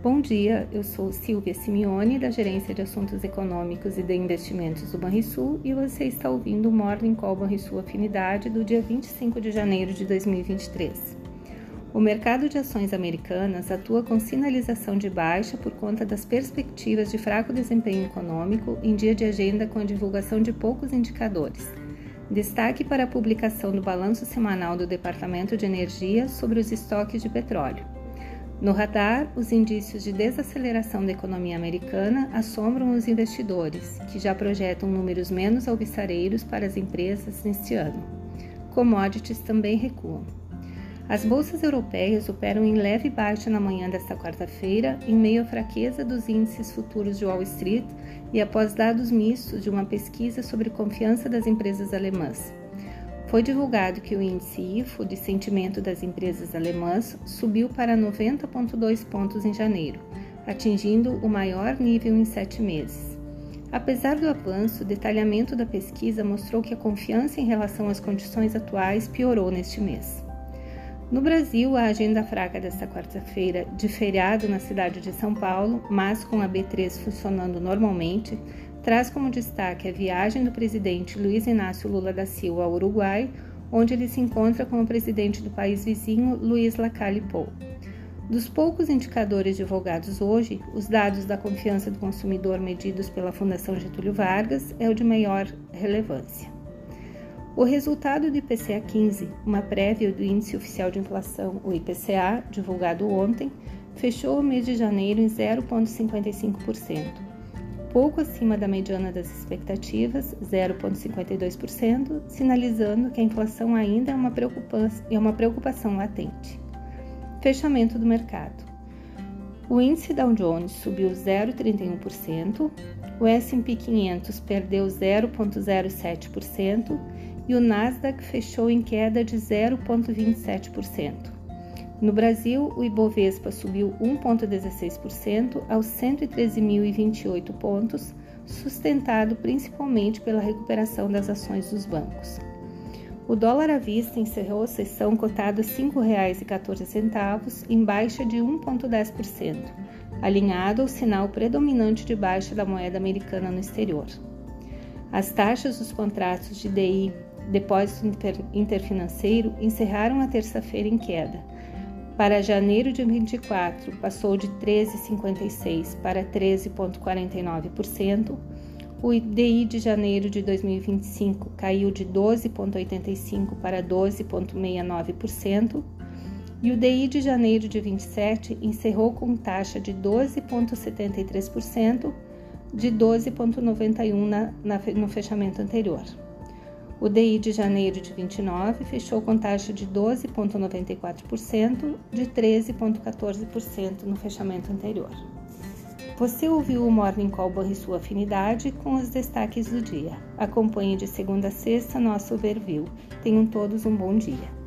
Bom dia, eu sou Silvia Simeone, da Gerência de Assuntos Econômicos e de Investimentos do Banrisul, e você está ouvindo o Morning Call Banrisul Afinidade do dia 25 de janeiro de 2023. O mercado de ações americanas atua com sinalização de baixa por conta das perspectivas de fraco desempenho econômico em dia de agenda com a divulgação de poucos indicadores. Destaque para a publicação do balanço semanal do Departamento de Energia sobre os estoques de petróleo. No radar, os indícios de desaceleração da economia americana assombram os investidores, que já projetam números menos alvissareiros para as empresas neste ano. Commodities também recuam. As bolsas europeias operam em leve baixa na manhã desta quarta-feira, em meio à fraqueza dos índices futuros de Wall Street e após dados mistos de uma pesquisa sobre confiança das empresas alemãs. Foi divulgado que o índice IFO de sentimento das empresas alemãs subiu para 90,2 pontos em janeiro, atingindo o maior nível em sete meses. Apesar do avanço, o detalhamento da pesquisa mostrou que a confiança em relação às condições atuais piorou neste mês. No Brasil, a agenda fraca desta quarta-feira, de feriado na cidade de São Paulo, mas com a B3 funcionando normalmente, traz como destaque a viagem do presidente Luiz Inácio Lula da Silva ao Uruguai, onde ele se encontra com o presidente do país vizinho, Luiz Lacalle Pou. Dos poucos indicadores divulgados hoje, os dados da confiança do consumidor medidos pela Fundação Getúlio Vargas é o de maior relevância. O resultado do IPCA 15, uma prévia do Índice Oficial de Inflação, o IPCA, divulgado ontem, fechou o mês de janeiro em 0,55%, pouco acima da mediana das expectativas, 0,52%, sinalizando que a inflação ainda é uma, é uma preocupação latente. Fechamento do mercado. O índice Dow Jones subiu 0,31%, o S&P 500 perdeu 0,07% e o Nasdaq fechou em queda de 0,27%. No Brasil, o Ibovespa subiu 1,16% aos 113.028 pontos, sustentado principalmente pela recuperação das ações dos bancos. O dólar à vista encerrou a sessão cotado a R$ 5,14, em baixa de 1,10%, alinhado ao sinal predominante de baixa da moeda americana no exterior. As taxas dos contratos de DI, depósito interfinanceiro, encerraram a terça-feira em queda para janeiro de 24, passou de 13,56% para 13,49%. O IDI de janeiro de 2025 caiu de 12,85% para 12,69%. E o DI de janeiro de 27 encerrou com taxa de 12,73%, de 12,91% no fechamento anterior. O DI de janeiro de 29 fechou com taxa de 12,94%, de 13,14% no fechamento anterior. Você ouviu o Morning Call Borre Sua Afinidade com os destaques do dia. Acompanhe de segunda a sexta nosso overview. Tenham todos um bom dia.